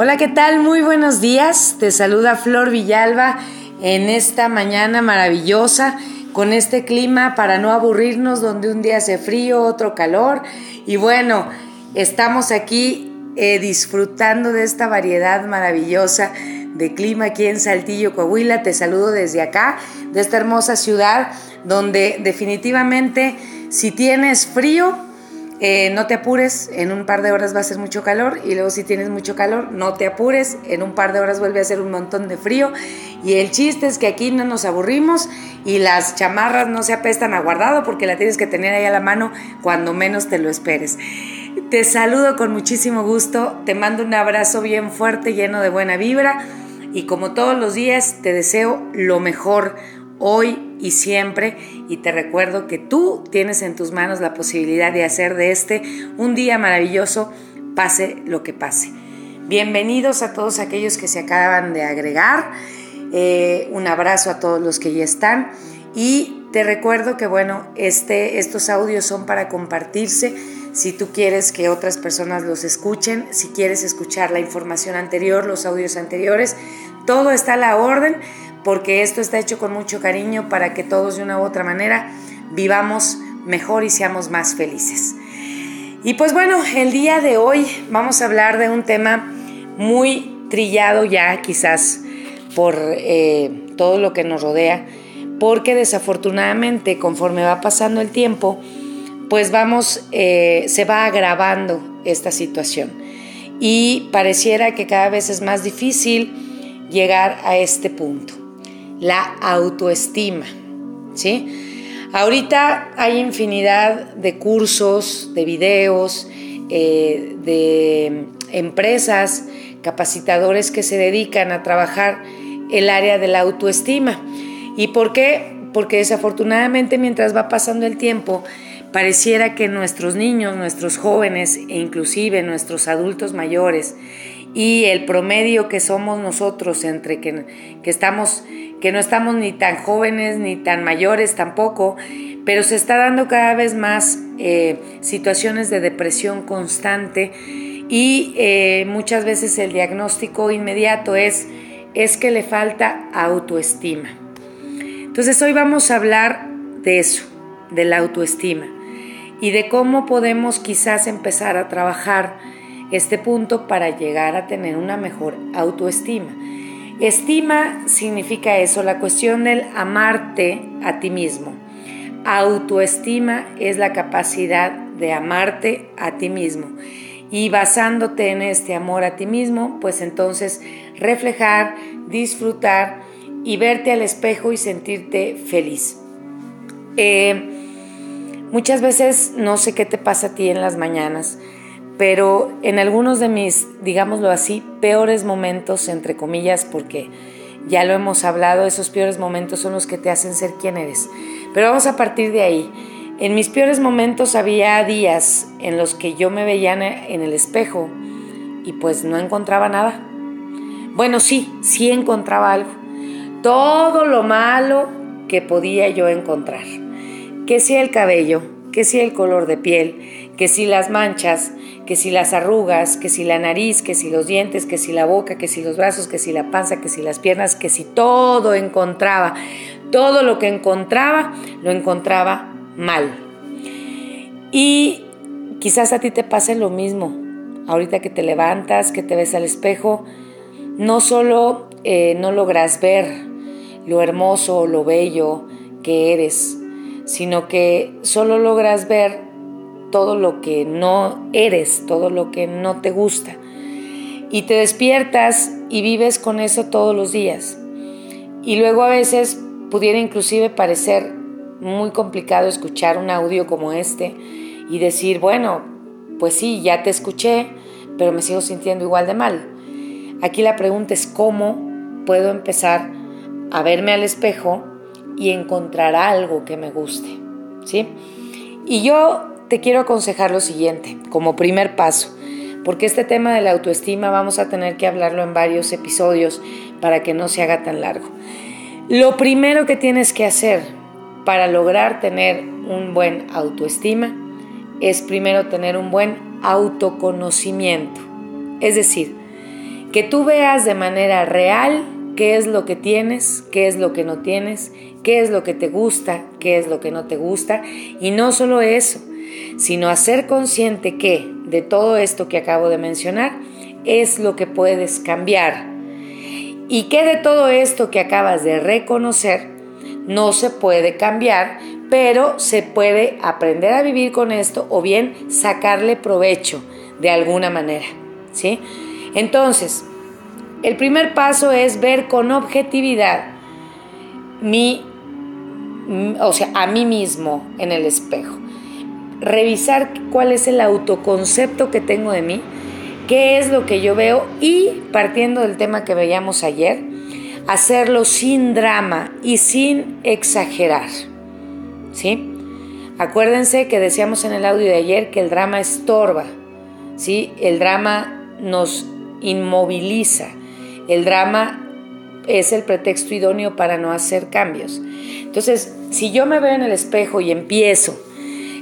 Hola, ¿qué tal? Muy buenos días. Te saluda Flor Villalba en esta mañana maravillosa con este clima para no aburrirnos donde un día hace frío, otro calor. Y bueno, estamos aquí eh, disfrutando de esta variedad maravillosa de clima aquí en Saltillo, Coahuila. Te saludo desde acá, de esta hermosa ciudad donde definitivamente si tienes frío, eh, no te apures, en un par de horas va a ser mucho calor y luego si tienes mucho calor, no te apures, en un par de horas vuelve a hacer un montón de frío y el chiste es que aquí no nos aburrimos y las chamarras no se apestan a guardado porque la tienes que tener ahí a la mano cuando menos te lo esperes. Te saludo con muchísimo gusto, te mando un abrazo bien fuerte, lleno de buena vibra y como todos los días te deseo lo mejor hoy y siempre y te recuerdo que tú tienes en tus manos la posibilidad de hacer de este un día maravilloso, pase lo que pase. Bienvenidos a todos aquellos que se acaban de agregar, eh, un abrazo a todos los que ya están y te recuerdo que bueno, este, estos audios son para compartirse. Si tú quieres que otras personas los escuchen, si quieres escuchar la información anterior, los audios anteriores, todo está a la orden porque esto está hecho con mucho cariño para que todos de una u otra manera vivamos mejor y seamos más felices. Y pues bueno, el día de hoy vamos a hablar de un tema muy trillado ya quizás por eh, todo lo que nos rodea, porque desafortunadamente conforme va pasando el tiempo, pues vamos, eh, se va agravando esta situación y pareciera que cada vez es más difícil llegar a este punto la autoestima, ¿sí? Ahorita hay infinidad de cursos, de videos, eh, de empresas, capacitadores que se dedican a trabajar el área de la autoestima. ¿Y por qué? Porque desafortunadamente mientras va pasando el tiempo, pareciera que nuestros niños, nuestros jóvenes e inclusive nuestros adultos mayores y el promedio que somos nosotros entre que, que estamos que no estamos ni tan jóvenes ni tan mayores tampoco, pero se está dando cada vez más eh, situaciones de depresión constante y eh, muchas veces el diagnóstico inmediato es, es que le falta autoestima. Entonces hoy vamos a hablar de eso, de la autoestima y de cómo podemos quizás empezar a trabajar este punto para llegar a tener una mejor autoestima. Estima significa eso, la cuestión del amarte a ti mismo. Autoestima es la capacidad de amarte a ti mismo. Y basándote en este amor a ti mismo, pues entonces reflejar, disfrutar y verte al espejo y sentirte feliz. Eh, muchas veces no sé qué te pasa a ti en las mañanas, pero en algunos de mis, digámoslo así, peores momentos, entre comillas, porque ya lo hemos hablado, esos peores momentos son los que te hacen ser quien eres. Pero vamos a partir de ahí. En mis peores momentos había días en los que yo me veía en el espejo y pues no encontraba nada. Bueno, sí, sí encontraba algo. Todo lo malo que podía yo encontrar. Que si el cabello, que si el color de piel, que si las manchas, que si las arrugas, que si la nariz, que si los dientes, que si la boca, que si los brazos, que si la panza, que si las piernas, que si todo encontraba, todo lo que encontraba, lo encontraba mal. Y quizás a ti te pase lo mismo. Ahorita que te levantas, que te ves al espejo, no solo eh, no logras ver lo hermoso, lo bello que eres, sino que solo logras ver todo lo que no eres, todo lo que no te gusta. Y te despiertas y vives con eso todos los días. Y luego a veces pudiera inclusive parecer muy complicado escuchar un audio como este y decir, bueno, pues sí, ya te escuché, pero me sigo sintiendo igual de mal. Aquí la pregunta es cómo puedo empezar a verme al espejo y encontrar algo que me guste, ¿sí? Y yo te quiero aconsejar lo siguiente, como primer paso. porque este tema de la autoestima vamos a tener que hablarlo en varios episodios para que no se haga tan largo. Lo primero que tienes que hacer para lograr tener un buen autoestima es primero tener un buen autoconocimiento. Es decir, que tú veas de manera real qué es lo que tienes, qué es lo que no tienes, qué es lo que te gusta, qué es lo que no te gusta. Y no solo eso, sino hacer consciente que de todo esto que acabo de mencionar es lo que puedes cambiar. Y que de todo esto que acabas de reconocer no se puede cambiar, pero se puede aprender a vivir con esto o bien sacarle provecho de alguna manera. ¿sí? Entonces, el primer paso es ver con objetividad mi, o sea, a mí mismo en el espejo. Revisar cuál es el autoconcepto que tengo de mí, qué es lo que yo veo y, partiendo del tema que veíamos ayer, hacerlo sin drama y sin exagerar. ¿Sí? Acuérdense que decíamos en el audio de ayer que el drama estorba, ¿sí? El drama nos inmoviliza, el drama es el pretexto idóneo para no hacer cambios. Entonces, si yo me veo en el espejo y empiezo,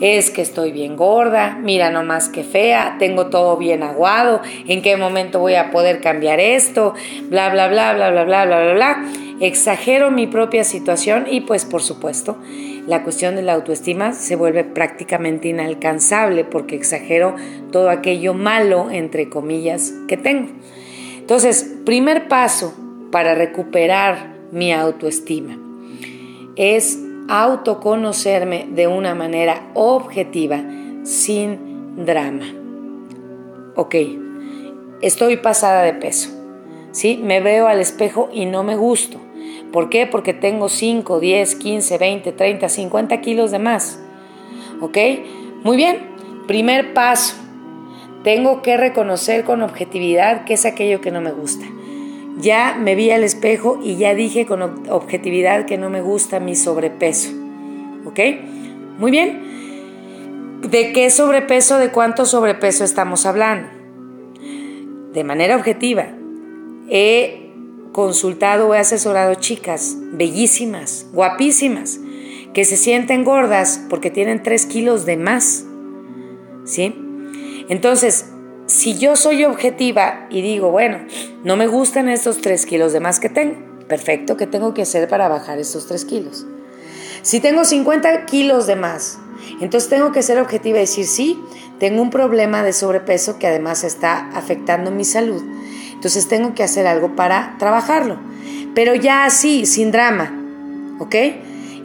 es que estoy bien gorda, mira nomás que fea, tengo todo bien aguado, en qué momento voy a poder cambiar esto, bla, bla, bla, bla, bla, bla, bla, bla, bla. Exagero mi propia situación y pues por supuesto la cuestión de la autoestima se vuelve prácticamente inalcanzable porque exagero todo aquello malo, entre comillas, que tengo. Entonces, primer paso para recuperar mi autoestima es autoconocerme de una manera objetiva, sin drama. Ok, estoy pasada de peso. ¿sí? Me veo al espejo y no me gusto. ¿Por qué? Porque tengo 5, 10, 15, 20, 30, 50 kilos de más. ¿Ok? Muy bien. Primer paso, tengo que reconocer con objetividad qué es aquello que no me gusta. Ya me vi al espejo y ya dije con objetividad que no me gusta mi sobrepeso. ¿Ok? Muy bien. ¿De qué sobrepeso, de cuánto sobrepeso estamos hablando? De manera objetiva. He consultado o he asesorado chicas bellísimas, guapísimas, que se sienten gordas porque tienen 3 kilos de más. ¿Sí? Entonces, si yo soy objetiva y digo, bueno, no me gustan estos 3 kilos de más que tengo, perfecto, ¿qué tengo que hacer para bajar estos 3 kilos? Si tengo 50 kilos de más, entonces tengo que ser objetiva y decir, sí, tengo un problema de sobrepeso que además está afectando mi salud. Entonces tengo que hacer algo para trabajarlo. Pero ya así, sin drama, ¿ok?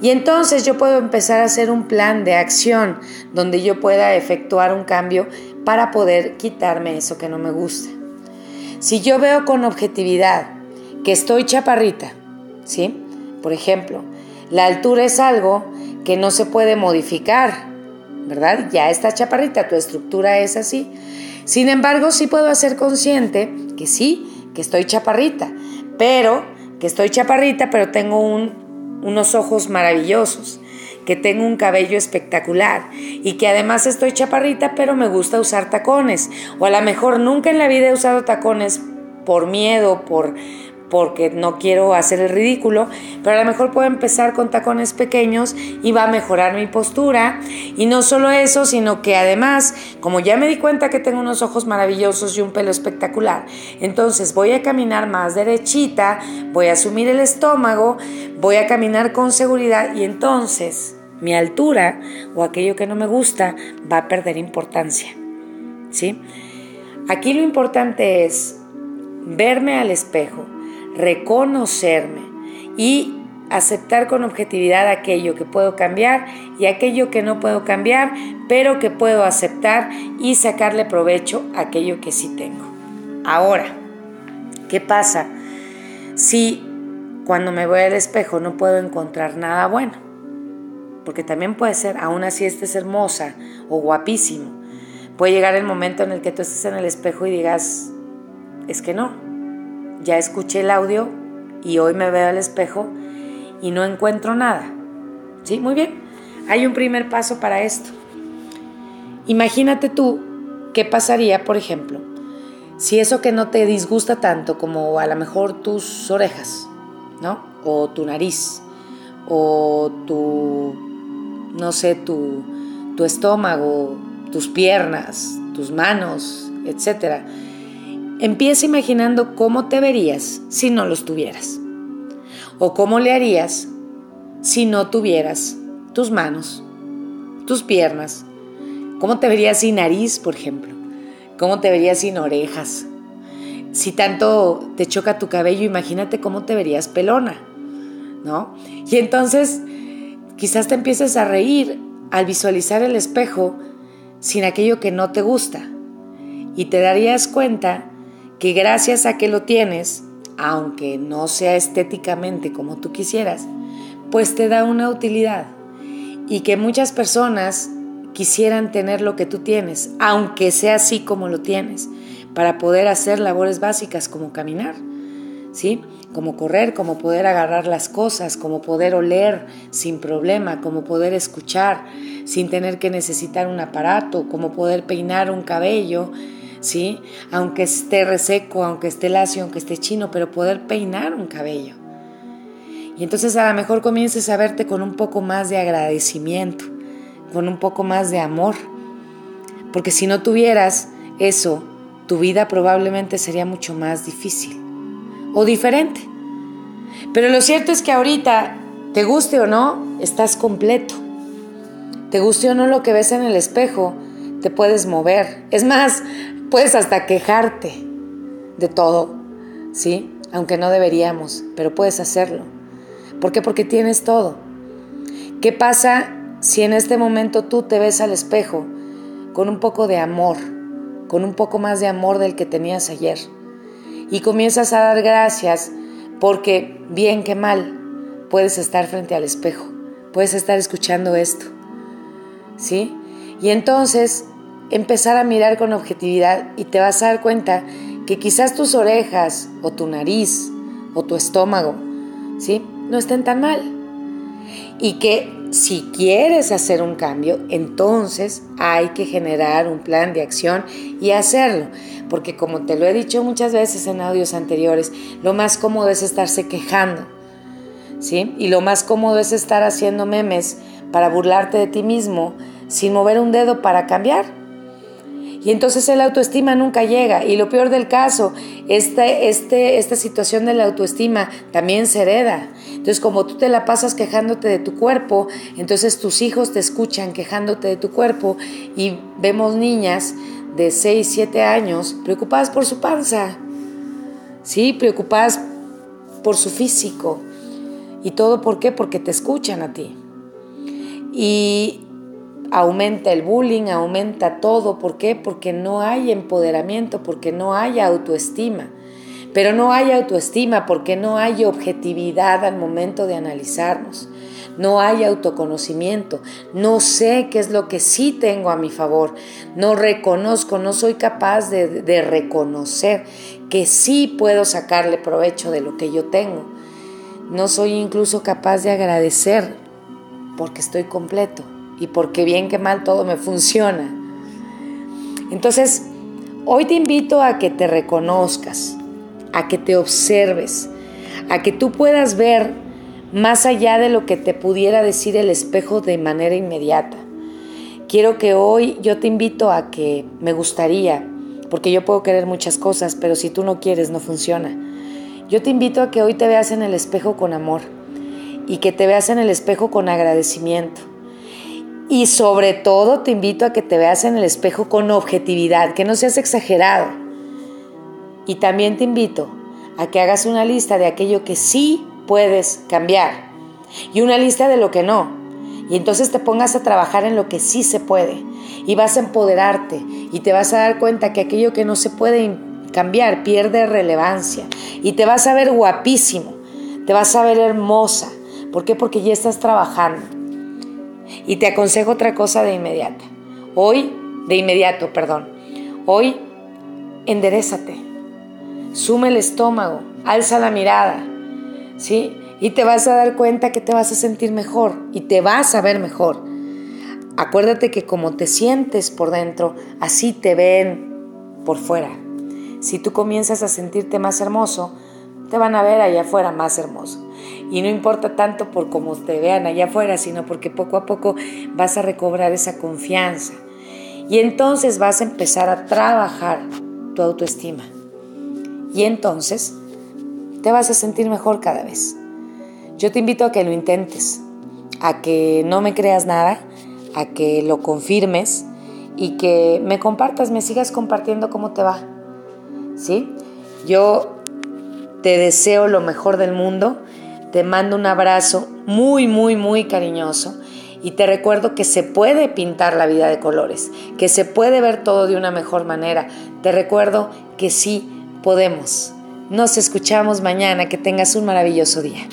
Y entonces yo puedo empezar a hacer un plan de acción donde yo pueda efectuar un cambio para poder quitarme eso que no me gusta. Si yo veo con objetividad que estoy chaparrita, ¿sí? Por ejemplo, la altura es algo que no se puede modificar, ¿verdad? Ya está chaparrita, tu estructura es así. Sin embargo, sí puedo hacer consciente que sí, que estoy chaparrita, pero que estoy chaparrita, pero tengo unos ojos maravillosos que tengo un cabello espectacular y que además estoy chaparrita, pero me gusta usar tacones. O a lo mejor nunca en la vida he usado tacones por miedo, por porque no quiero hacer el ridículo, pero a lo mejor puedo empezar con tacones pequeños y va a mejorar mi postura. Y no solo eso, sino que además, como ya me di cuenta que tengo unos ojos maravillosos y un pelo espectacular, entonces voy a caminar más derechita, voy a asumir el estómago, voy a caminar con seguridad y entonces mi altura o aquello que no me gusta va a perder importancia. ¿Sí? Aquí lo importante es verme al espejo reconocerme y aceptar con objetividad aquello que puedo cambiar y aquello que no puedo cambiar, pero que puedo aceptar y sacarle provecho a aquello que sí tengo. Ahora, ¿qué pasa si cuando me voy al espejo no puedo encontrar nada bueno? Porque también puede ser, aún así estés hermosa o guapísimo, puede llegar el momento en el que tú estés en el espejo y digas, es que no, ya escuché el audio y hoy me veo al espejo y no encuentro nada. ¿Sí? Muy bien. Hay un primer paso para esto. Imagínate tú ¿qué pasaría, por ejemplo, si eso que no te disgusta tanto como a lo mejor tus orejas, ¿no? O tu nariz, o tu, no sé, tu, tu estómago, tus piernas, tus manos, etc. Empieza imaginando cómo te verías si no los tuvieras. O cómo le harías si no tuvieras tus manos, tus piernas. ¿Cómo te verías sin nariz, por ejemplo? ¿Cómo te verías sin orejas? Si tanto te choca tu cabello, imagínate cómo te verías pelona, ¿no? Y entonces quizás te empieces a reír al visualizar el espejo sin aquello que no te gusta. Y te darías cuenta que gracias a que lo tienes, aunque no sea estéticamente como tú quisieras, pues te da una utilidad. Y que muchas personas quisieran tener lo que tú tienes, aunque sea así como lo tienes, para poder hacer labores básicas como caminar, ¿sí? Como correr, como poder agarrar las cosas, como poder oler sin problema, como poder escuchar sin tener que necesitar un aparato, como poder peinar un cabello, ¿sí? Aunque esté reseco, aunque esté lacio, aunque esté chino, pero poder peinar un cabello. Y entonces a lo mejor comiences a verte con un poco más de agradecimiento, con un poco más de amor. Porque si no tuvieras eso, tu vida probablemente sería mucho más difícil o diferente. Pero lo cierto es que ahorita, te guste o no, estás completo. Te guste o no lo que ves en el espejo, te puedes mover. Es más, puedes hasta quejarte de todo, ¿sí? Aunque no deberíamos, pero puedes hacerlo. ¿Por qué? Porque tienes todo. ¿Qué pasa si en este momento tú te ves al espejo con un poco de amor, con un poco más de amor del que tenías ayer, y comienzas a dar gracias porque bien que mal puedes estar frente al espejo, puedes estar escuchando esto, ¿sí? Y entonces empezar a mirar con objetividad y te vas a dar cuenta que quizás tus orejas o tu nariz o tu estómago, ¿sí? No estén tan mal. Y que si quieres hacer un cambio, entonces hay que generar un plan de acción y hacerlo. Porque como te lo he dicho muchas veces en audios anteriores, lo más cómodo es estarse quejando. ¿Sí? Y lo más cómodo es estar haciendo memes para burlarte de ti mismo sin mover un dedo para cambiar. Y entonces el autoestima nunca llega. Y lo peor del caso, este, este, esta situación de la autoestima también se hereda. Entonces, como tú te la pasas quejándote de tu cuerpo, entonces tus hijos te escuchan quejándote de tu cuerpo y vemos niñas de 6, 7 años preocupadas por su panza, ¿sí? Preocupadas por su físico. ¿Y todo por qué? Porque te escuchan a ti. Y aumenta el bullying, aumenta todo. ¿Por qué? Porque no hay empoderamiento, porque no hay autoestima. Pero no hay autoestima porque no hay objetividad al momento de analizarnos. No hay autoconocimiento. No sé qué es lo que sí tengo a mi favor. No reconozco, no soy capaz de, de reconocer que sí puedo sacarle provecho de lo que yo tengo. No soy incluso capaz de agradecer porque estoy completo y porque bien que mal todo me funciona. Entonces, hoy te invito a que te reconozcas, a que te observes, a que tú puedas ver más allá de lo que te pudiera decir el espejo de manera inmediata. Quiero que hoy yo te invito a que me gustaría, porque yo puedo querer muchas cosas, pero si tú no quieres no funciona. Yo te invito a que hoy te veas en el espejo con amor y que te veas en el espejo con agradecimiento. Y sobre todo te invito a que te veas en el espejo con objetividad, que no seas exagerado y también te invito a que hagas una lista de aquello que sí puedes cambiar y una lista de lo que no. Y entonces te pongas a trabajar en lo que sí se puede y vas a empoderarte y te vas a dar cuenta que aquello que no se puede cambiar pierde relevancia y te vas a ver guapísimo, te vas a ver hermosa. ¿Por qué? Porque ya estás trabajando. Y te aconsejo otra cosa de inmediato. Hoy, de inmediato, perdón. Hoy, enderezate sume el estómago, alza la mirada, ¿sí? Y te vas a dar cuenta que te vas a sentir mejor y te vas a ver mejor. Acuérdate que como te sientes por dentro, así te ven por fuera. Si tú comienzas a sentirte más hermoso, te van a ver allá afuera más hermoso. Y no importa tanto por cómo te vean allá afuera, sino porque poco a poco vas a recobrar esa confianza. Y entonces vas a empezar a trabajar tu autoestima. Y entonces te vas a sentir mejor cada vez. Yo te invito a que lo intentes, a que no me creas nada, a que lo confirmes y que me compartas, me sigas compartiendo cómo te va. ¿Sí? Yo te deseo lo mejor del mundo, te mando un abrazo muy, muy, muy cariñoso y te recuerdo que se puede pintar la vida de colores, que se puede ver todo de una mejor manera. Te recuerdo que sí podemos. Nos escuchamos mañana, que tengas un maravilloso día.